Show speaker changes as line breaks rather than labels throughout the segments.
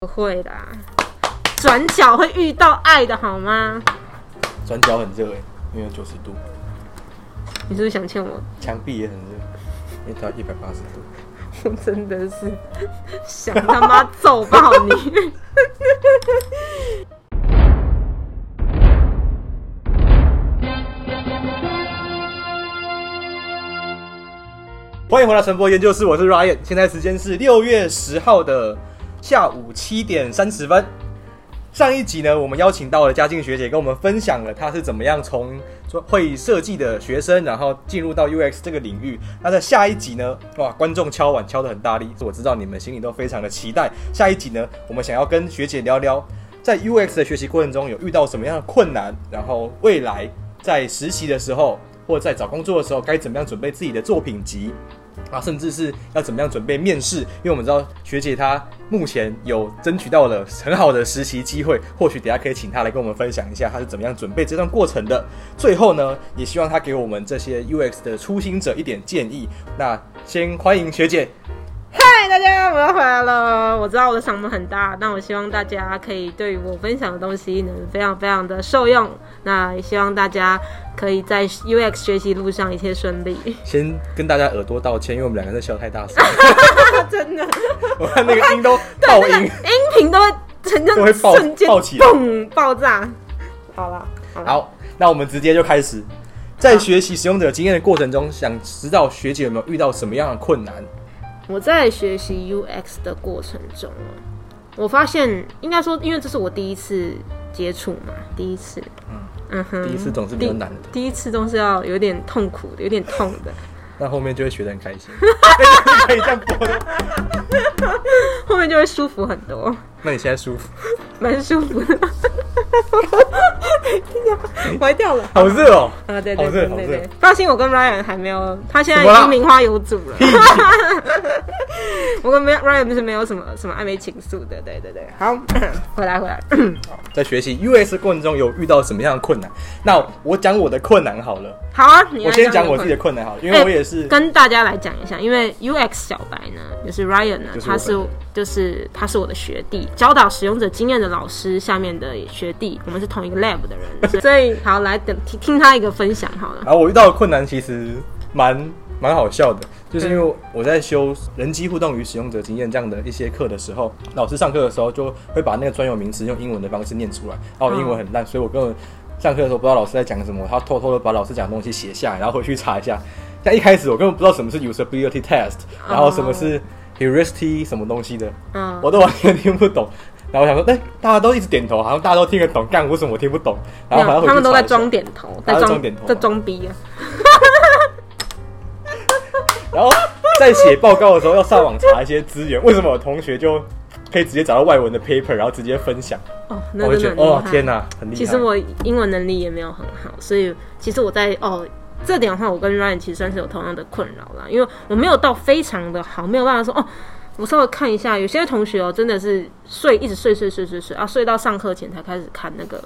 不会啦，转角会遇到爱的好吗？
转角很热哎，因为有九十度，
你是不是想欠我？
墙壁也很热，因为它一百八十度。
我 真的是想他妈揍爆你！
欢迎回来陈博研究室，我是 Ryan，现在时间是六月十号的下午七点三十分。上一集呢，我们邀请到了嘉靖学姐，跟我们分享了她是怎么样从会设计的学生，然后进入到 UX 这个领域。那在下一集呢，哇，观众敲碗敲得很大力，我知道你们心里都非常的期待。下一集呢，我们想要跟学姐聊聊，在 UX 的学习过程中有遇到什么样的困难，然后未来在实习的时候，或在找工作的时候，该怎么样准备自己的作品集。啊，甚至是要怎么样准备面试？因为我们知道学姐她目前有争取到了很好的实习机会，或许等下可以请她来跟我们分享一下她是怎么样准备这段过程的。最后呢，也希望她给我们这些 UX 的初心者一点建议。那先欢迎学姐。
嗨，大家，我要回来了。我知道我的嗓门很大，但我希望大家可以对于我分享的东西能非常非常的受用。那也希望大家可以在 UX 学习路上一切顺利。
先跟大家耳朵道歉，因为我们两个人笑太大声，
真的，
我看那个音都爆 音，
音频都会瞬间
都会爆爆起，
嘣，爆炸。好了，
好，那我们直接就开始，在学习使用者经验的过程中，想知道学姐有没有遇到什么样的困难？
我在学习 UX 的过程中，我发现应该说，因为这是我第一次接触嘛，第一次，
嗯。嗯哼，第一次总是比较难的，
第一次总是要有点痛苦的，有点痛的，
那后面就会学得很开心，可以这样播的，
后面就会舒服很多。
那你现在舒服？
蛮舒服的。歪掉了，
好热哦！
啊，对对对对对，放心，我跟 Ryan 还没有，他现在已经名花有主了。我跟 Ryan 是没有什么什么暧昧情愫的，对对对。好，回 来回来。
在学习 US 过程中有遇到什么样的困难？那我讲我的困难好了。
好啊，
我先讲我自己的困难好，了，因为我也是
跟大家来讲一下，因为 UX 小白呢，就是 Ryan 呢，他是就是他是我的学弟，教导使用者经验的老师下面的学弟，我们是同一个 lab 的人，所以好来等听听他一个分享好了。
然后我遇到的困难其实蛮蛮好笑的，就是因为我在修人机互动与使用者经验这样的一些课的时候，老师上课的时候就会把那个专有名词用英文的方式念出来，然后英文很烂，所以我根本。上课的时候不知道老师在讲什么，他偷偷的把老师讲的东西写下来，然后回去查一下。像一开始我根本不知道什么是 usability test，然后什么是 heuristic 什么东西的，我都完全听不懂。然后我想说，哎，大家都一直点头，好像大家都听得懂，干为什么我听不懂？然后
他们都在装点头，
在装点头，
在装逼啊。
然后在写报告的时候要上网查一些资源，为什么我同学就？可以直接找到外文的 paper，然后直接分享。
哦，那真的
哦，天哪，很厉害。
其实我英文能力也没有很好，所以其实我在哦这点的话，我跟 Ryan 其实算是有同样的困扰啦。因为我没有到非常的好，没有办法说哦，我稍微看一下。有些同学哦，真的是睡一直睡睡睡睡睡啊，睡到上课前才开始看那个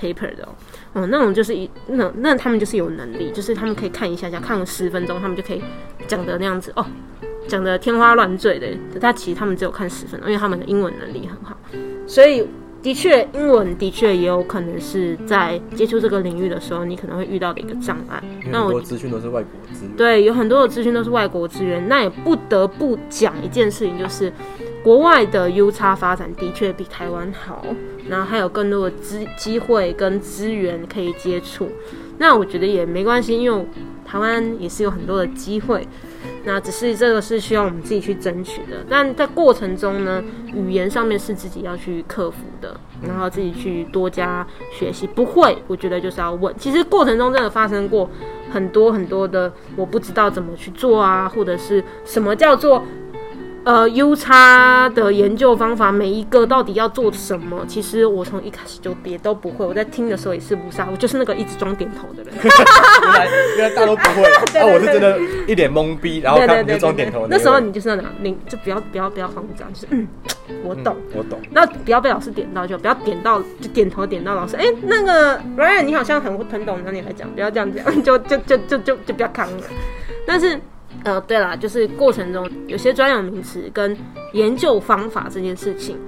paper 的哦。那种就是一那那他们就是有能力，就是他们可以看一下下，看了十分钟，他们就可以讲的那样子哦。讲的天花乱坠的，但其实他们只有看十分钟，因为他们的英文能力很好，所以的确英文的确也有可能是在接触这个领域的时候，你可能会遇到的一个障碍。
那我资讯都是外国资，
对，有很多的资讯都是外国资源，那也不得不讲一件事情，就是国外的 U 差发展的确比台湾好，然后还有更多的资机会跟资源可以接触。那我觉得也没关系，因为台湾也是有很多的机会。那只是这个是需要我们自己去争取的，但在过程中呢，语言上面是自己要去克服的，然后自己去多加学习。不会，我觉得就是要问。其实过程中真的发生过很多很多的，我不知道怎么去做啊，或者是什么叫做。呃，U 差的研究方法，每一个到底要做什么？其实我从一开始就也都不会。我在听的时候也是不傻，我就是那个一直装点头的人。
原来原来大家都不会，那我是真的一脸懵逼，然后看就装点头。
那时候你就是那你就不要不要不要慌张，就是嗯，我懂，
我懂。
那不要被老师点到，就不要点到就点头点到老师。哎，那个 Ryan，你好像很很懂，那你来讲，不要这样讲，就就就就就就不要扛了。但是。呃，对啦，就是过程中有些专有名词跟研究方法这件事情，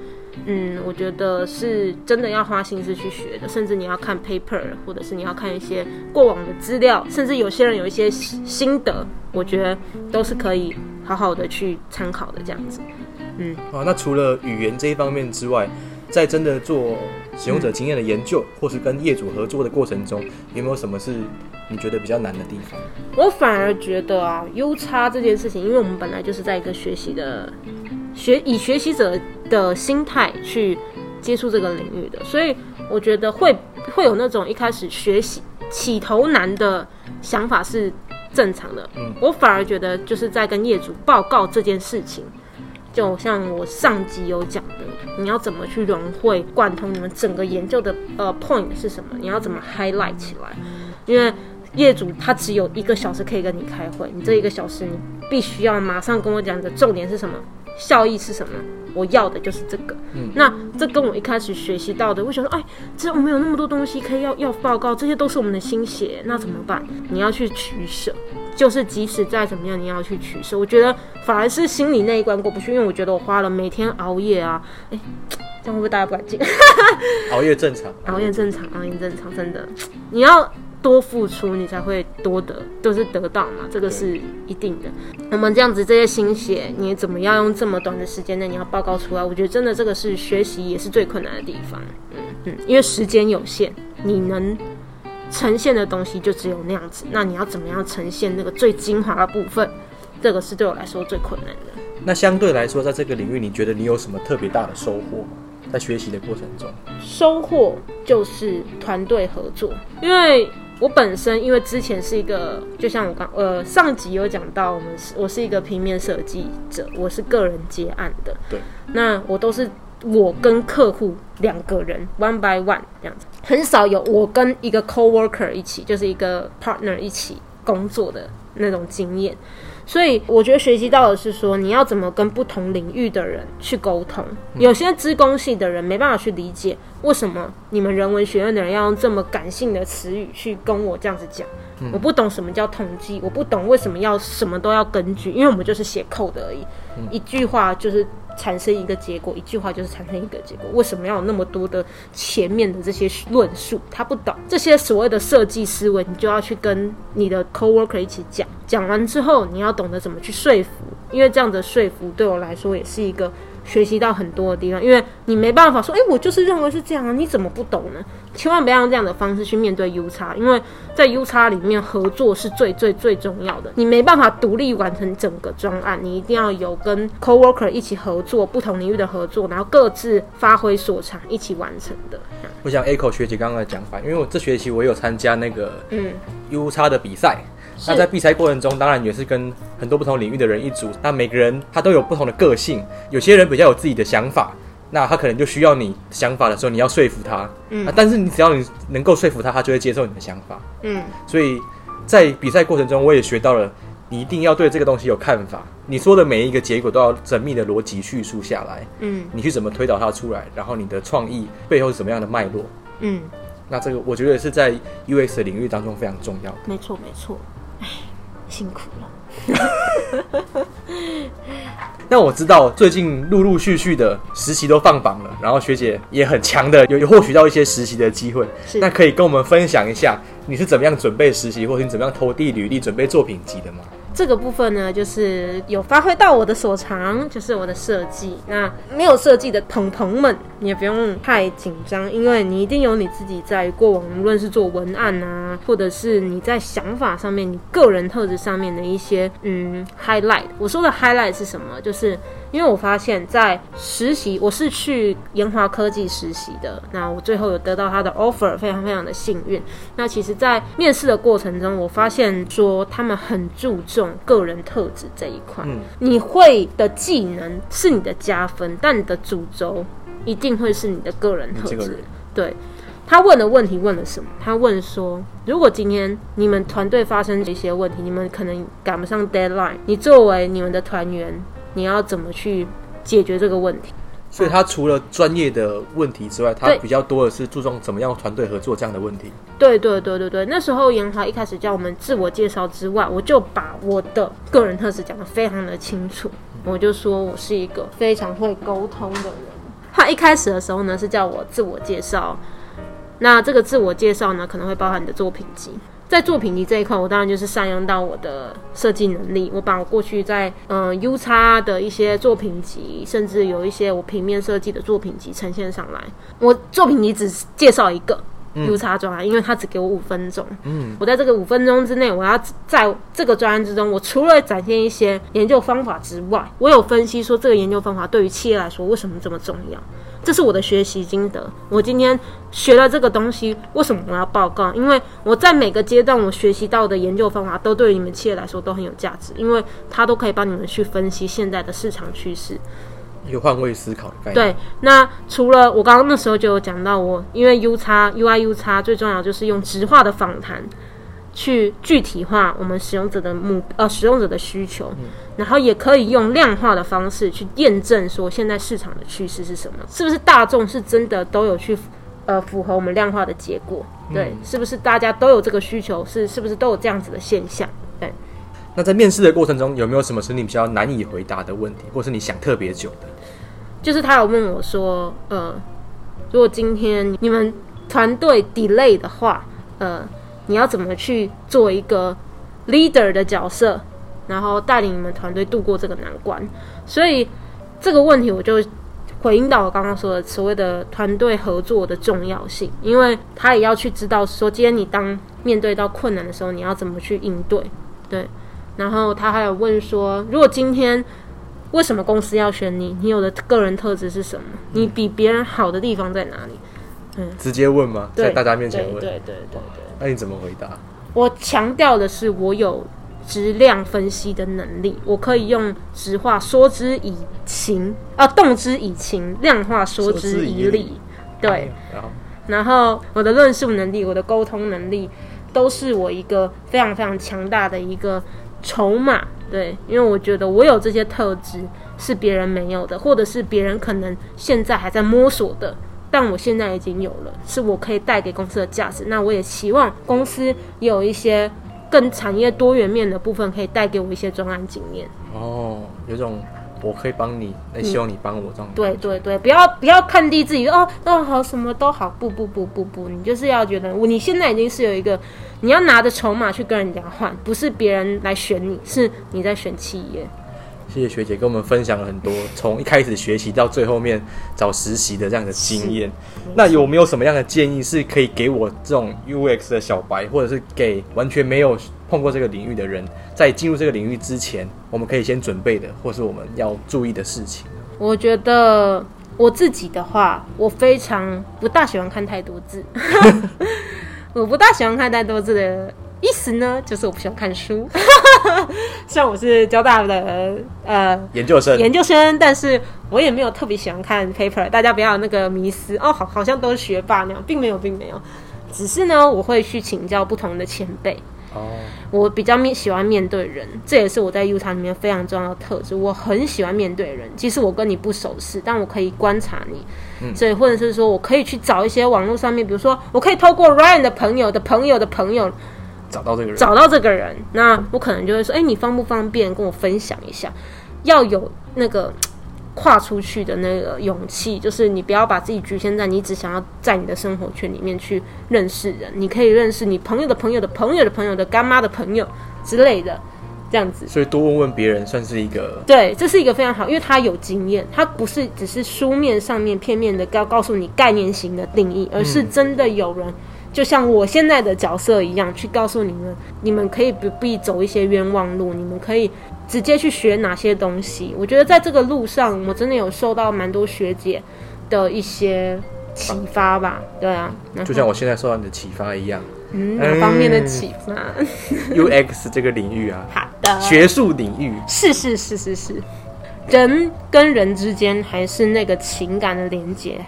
嗯，我觉得是真的要花心思去学的，甚至你要看 paper，或者是你要看一些过往的资料，甚至有些人有一些心得，我觉得都是可以好好的去参考的这样子。
嗯，啊，那除了语言这一方面之外，在真的做使用者经验的研究，或是跟业主合作的过程中，有没有什么是你觉得比较难的地方？
我反而觉得啊优差这件事情，因为我们本来就是在一个学习的学以学习者的心态去接触这个领域的，所以我觉得会会有那种一开始学习起头难的想法是正常的。嗯，我反而觉得就是在跟业主报告这件事情。就像我上集有讲的，你要怎么去融会贯通你们整个研究的呃 point 是什么？你要怎么 highlight 起来？因为业主他只有一个小时可以跟你开会，你这一个小时你必须要马上跟我讲的重点是什么，效益是什么？我要的就是这个。嗯，那这跟我一开始学习到的，我想说，哎，这我们有那么多东西可以要要报告，这些都是我们的心血，那怎么办？你要去取舍。就是即使再怎么样，你要去取舍。我觉得反而是心里那一关过不去，因为我觉得我花了每天熬夜啊，哎，这样会不会大家不敢进？
熬夜正常，
熬夜正常，熬夜正常，真的，你要多付出，你才会多得，都是得到嘛，这个是一定的。我们这样子这些心血，你怎么样用这么短的时间内你要报告出来？我觉得真的这个是学习也是最困难的地方。嗯嗯，因为时间有限，你能。呈现的东西就只有那样子，那你要怎么样呈现那个最精华的部分？这个是对我来说最困难的。
那相对来说，在这个领域，你觉得你有什么特别大的收获吗？在学习的过程中，
收获就是团队合作。因为我本身，因为之前是一个，就像我刚呃上集有讲到，我们是我是一个平面设计者，我是个人接案的。
对，
那我都是。我跟客户两个人 one by one 这样子，很少有我跟一个 coworker 一起，就是一个 partner 一起工作的那种经验。所以我觉得学习到的是说，你要怎么跟不同领域的人去沟通。有些资工系的人没办法去理解，为什么你们人文学院的人要用这么感性的词语去跟我这样子讲。我不懂什么叫统计，我不懂为什么要什么都要根据，因为我们就是写 code 而已，一句话就是。产生一个结果，一句话就是产生一个结果。为什么要有那么多的前面的这些论述？他不懂这些所谓的设计思维，你就要去跟你的 coworker 一起讲。讲完之后，你要懂得怎么去说服，因为这样的说服对我来说也是一个。学习到很多的地方，因为你没办法说，哎，我就是认为是这样啊，你怎么不懂呢？千万不要用这样的方式去面对 U 差，因为在 U 差里面合作是最最最重要的。你没办法独立完成整个专案，你一定要有跟 coworker 一起合作，不同领域的合作，然后各自发挥所长，一起完成的。
我想 Echo 学姐刚刚的讲法，因为我这学期我有参加那个嗯 U 差的比赛。那在比赛过程中，当然也是跟很多不同领域的人一组。那每个人他都有不同的个性，有些人比较有自己的想法，那他可能就需要你想法的时候，你要说服他。嗯，但是你只要你能够说服他，他就会接受你的想法。嗯，所以在比赛过程中，我也学到了，你一定要对这个东西有看法。你说的每一个结果都要缜密的逻辑叙述下来。嗯，你去怎么推导它出来，然后你的创意背后是什么样的脉络？嗯，那这个我觉得是在 UX 的领域当中非常重要的。
没错，没错。辛苦了。
那我知道最近陆陆续续的实习都放榜了，然后学姐也很强的有有获取到一些实习的机会。那可以跟我们分享一下你是怎么样准备实习，或者你怎么样投递履历准备作品集的吗？
这个部分呢，就是有发挥到我的所长，就是我的设计。那没有设计的朋朋们，你也不用太紧张，因为你一定有你自己在过往，无论是做文案啊，或者是你在想法上面、你个人特质上面的一些嗯 highlight。我说的 highlight 是什么？就是。因为我发现，在实习，我是去研华科技实习的。那我最后有得到他的 offer，非常非常的幸运。那其实，在面试的过程中，我发现说他们很注重个人特质这一块。嗯，你会的技能是你的加分，但你的主轴一定会是你的个人特质。对，他问的问题问了什么？他问说，如果今天你们团队发生一些问题，你们可能赶不上 deadline，你作为你们的团员。你要怎么去解决这个问题？
所以，他除了专业的问题之外，他比较多的是注重怎么样团队合作这样的问题。
对对对对对，那时候严华一开始叫我们自我介绍之外，我就把我的个人特质讲得非常的清楚。我就说我是一个非常会沟通的人，他一开始的时候呢是叫我自我介绍，那这个自我介绍呢可能会包含你的作品集。在作品集这一块，我当然就是善用到我的设计能力，我把我过去在嗯 U 叉的一些作品集，甚至有一些我平面设计的作品集呈现上来。我作品集只介绍一个 U 叉专案，因为他只给我五分钟。嗯，我在这个五分钟之内，我要在这个专案之中，我除了展现一些研究方法之外，我有分析说这个研究方法对于企业来说为什么这么重要。这是我的学习心得。我今天学了这个东西，为什么我要报告？因为我在每个阶段我学习到的研究方法，都对于你们企业来说都很有价值，因为它都可以帮你们去分析现在的市场趋势，
一个换位思考的概念。
对，那除了我刚刚那时候就有讲到，我因为 U 叉 UI U 叉最重要就是用直化的访谈。去具体化我们使用者的目呃使用者的需求，然后也可以用量化的方式去验证说现在市场的趋势是什么，是不是大众是真的都有去呃符合我们量化的结果？对，是不是大家都有这个需求？是是不是都有这样子的现象？对。
那在面试的过程中，有没有什么是你比较难以回答的问题，或是你想特别久的？
就是他有问我说，呃，如果今天你们团队 delay 的话，呃。你要怎么去做一个 leader 的角色，然后带领你们团队度过这个难关？所以这个问题我就回应到我刚刚说的所谓的团队合作的重要性，因为他也要去知道说，今天你当面对到困难的时候，你要怎么去应对？对。然后他还有问说，如果今天为什么公司要选你？你有的个人特质是什么？你比别人好的地方在哪里？
嗯，直接问吗？在大家面前问？
对对对对。
那你怎么回答？
我强调的是，我有质量分析的能力，我可以用直话说之以情，啊，动之以情，量化说之以理。对，然后我的论述能力，我的沟通能力，都是我一个非常非常强大的一个筹码。对，因为我觉得我有这些特质是别人没有的，或者是别人可能现在还在摸索的。但我现在已经有了，是我可以带给公司的价值。那我也期望公司也有一些更产业多元面的部分，可以带给我一些专案经验。
哦，有种我可以帮你，那希望你帮我这样。
对对对，不要不要看低自己哦，那好什么都好，不不不不不，你就是要觉得你现在已经是有一个你要拿着筹码去跟人家换，不是别人来选你，是你在选企业。
谢谢学姐跟我们分享了很多，从一开始学习到最后面找实习的这样的经验。那有没有什么样的建议是可以给我这种 UX 的小白，或者是给完全没有碰过这个领域的人，在进入这个领域之前，我们可以先准备的，或是我们要注意的事情？
我觉得我自己的话，我非常不大喜欢看太多字，我不大喜欢看太多字的。意思呢，就是我不喜欢看书。虽然我是交大的呃
研究生，
研究生，但是我也没有特别喜欢看 paper。大家不要有那个迷思哦，好，好像都是学霸那样，并没有，并没有。只是呢，我会去请教不同的前辈。哦，我比较面喜欢面对人，这也是我在 U 场里面非常重要的特质。我很喜欢面对人，即使我跟你不熟识，但我可以观察你。嗯，所以或者是说我可以去找一些网络上面，比如说我可以透过 Ryan 的朋友的朋友的朋友。
找到这个人，
找到这个人，那我可能就会说，哎，你方不方便跟我分享一下？要有那个跨出去的那个勇气，就是你不要把自己局限在你只想要在你的生活圈里面去认识人，你可以认识你朋友的朋友的朋友的朋友的干妈的朋友之类的，这样子。
所以多问问别人，算是一个
对，这是一个非常好，因为他有经验，他不是只是书面上面片面的告告诉你概念型的定义，而是真的有人。就像我现在的角色一样，去告诉你们，你们可以不必走一些冤枉路，你们可以直接去学哪些东西。我觉得在这个路上，我真的有受到蛮多学姐的一些启发吧。对啊，
就像我现在受到你的启发一样。
嗯，哪方面的启发
？UX 这个领域啊，
好的，
学术领域
是是是是是，人跟人之间还是那个情感的连接。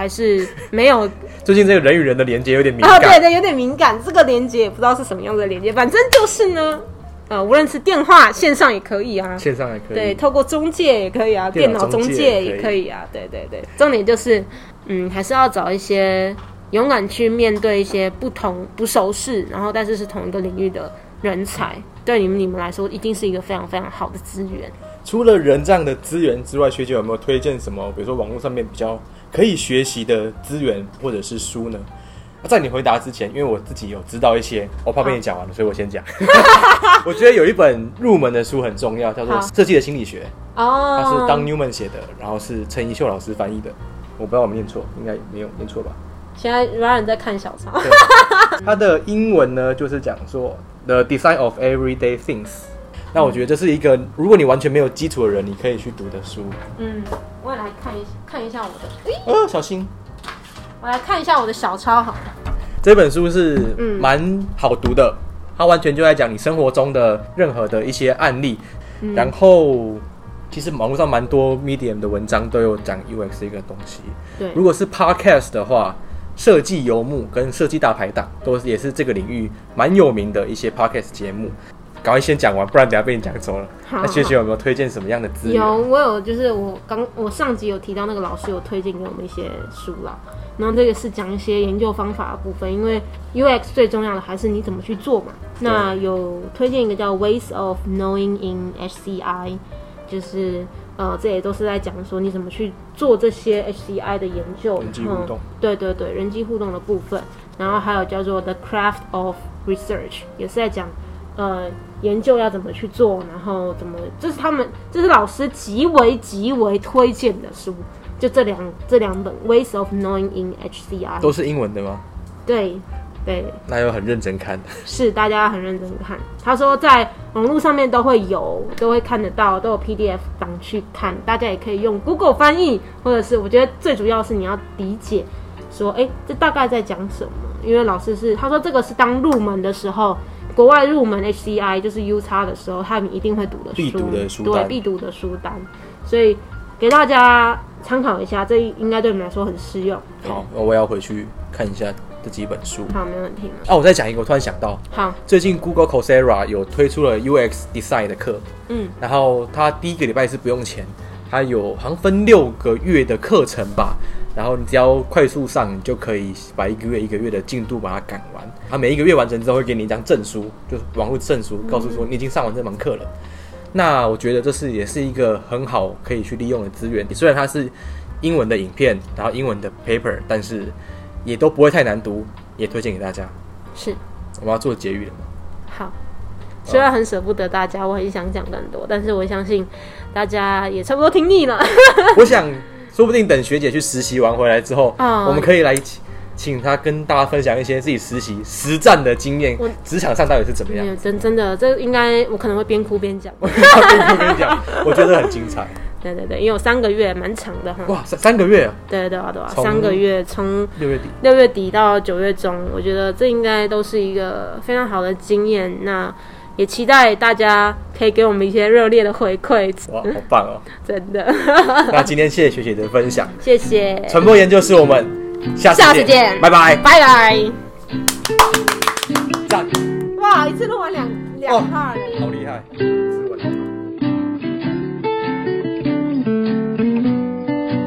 还是没有。
最近这个人与人的连接有点敏感。啊，
对对，有点敏感。这个连接也不知道是什么样的连接，反正就是呢，呃，无论是电话线上也可以啊，
线上也可以。
对，透过中介也可以啊，电脑中介也可以啊。对对对，重点就是，嗯，还是要找一些勇敢去面对一些不同不熟识，然后但是是同一个领域的人才，对你们你们来说一定是一个非常非常好的资源。
除了人这样的资源之外，学姐有没有推荐什么？比如说网络上面比较可以学习的资源或者是书呢？在你回答之前，因为我自己有知道一些，我怕被你讲完了，所以我先讲。我觉得有一本入门的书很重要，叫做
好《
设计的心理学》，
哦，
它是当 Newman 写的，然后是陈怡秀老师翻译的。我不知道我们念错，应该没有念错吧？
现在 Ryan 在看小抄。
对，它的英文呢就是讲说 The Design of Everyday Things。那我觉得这是一个，如果你完全没有基础的人，你可以去读的书。
嗯，我也来看一看一下我的，诶
呃，小心，
我来看一下我的小抄好了。
这本书是
嗯
蛮好读的，它完全就在讲你生活中的任何的一些案例。
嗯
然后，其实网络上蛮多 Medium 的文章都有讲 UX 这个东西。
对，
如果是 Podcast 的话，设计游牧跟设计大排档都是也是这个领域蛮有名的一些 Podcast 节目。赶快先讲完，不然等下被你讲走了。
好
那学学有没有推荐什么样的资源？
有，我有，就是我刚我上集有提到那个老师有推荐给我们一些书啦，然后这个是讲一些研究方法的部分，因为 UX 最重要的还是你怎么去做嘛。那有推荐一个叫 Ways of Knowing in HCI，就是呃，这也都是在讲说你怎么去做这些 HCI 的研究，
人际互动
嗯对对对，人际互动的部分，然后还有叫做 The Craft of Research，也是在讲呃研究要怎么去做，然后怎么，这是他们这是老师极为极为推荐的书，就这两这两本 Ways of Knowing in HCI，
都是英文的吗？
对对，
那又很认真看。
是大家很认真看。他说在网络上面都会有，都会看得到，都有 PDF 档去看。大家也可以用 Google 翻译，或者是我觉得最主要是你要理解，说哎、诶这大概在讲什么。因为老师是他说这个是当入门的时候，国外入门 HCI 就是 U 叉的时候，他们一定会读的书，
必读的书
对必读的书单，所以给大家参考一下，这应该对你们来说很适用。
好，那我要回去看一下这几本书。
好，没问题。
啊，我再讲一个，我突然想到，
好，
最近 Google Coursera 有推出了 UX Design 的课，
嗯，
然后它第一个礼拜是不用钱，它有好像分六个月的课程吧，然后你只要快速上，你就可以把一个月一个月的进度把它赶完。他每一个月完成之后会给你一张证书，就是网络证书，告诉说你已经上完这门课了。那我觉得这是也是一个很好可以去利用的资源，虽然它是英文的影片，然后英文的 paper，但是也都不会太难读，也推荐给大家。
是。
我们要做结语了吗？
好，虽然很舍不得大家，我很想讲更多，但是我相信大家也差不多听腻了。
我想，说不定等学姐去实习完回来之后，
嗯
我们可以来请请她跟大家分享一些自己实习实战的经验
我，
职场上到底是怎么样。
真真的，这应该我可能会边哭边讲。
边哭边讲，我觉得很精彩。
对对对，因为有三个月，蛮长的哈。
哇，三三个月啊，
对对啊对啊，三个月从
六月底，
六月底到九月中，我觉得这应该都是一个非常好的经验。那也期待大家可以给我们一些热烈的回馈，
哇，好棒哦！
真的，
那今天谢谢学姐的分享，
谢谢，
传播研究室我们下次
下次见
拜拜，
拜拜。
赞，
哇，一次录完两两
哦
part。
好厉害。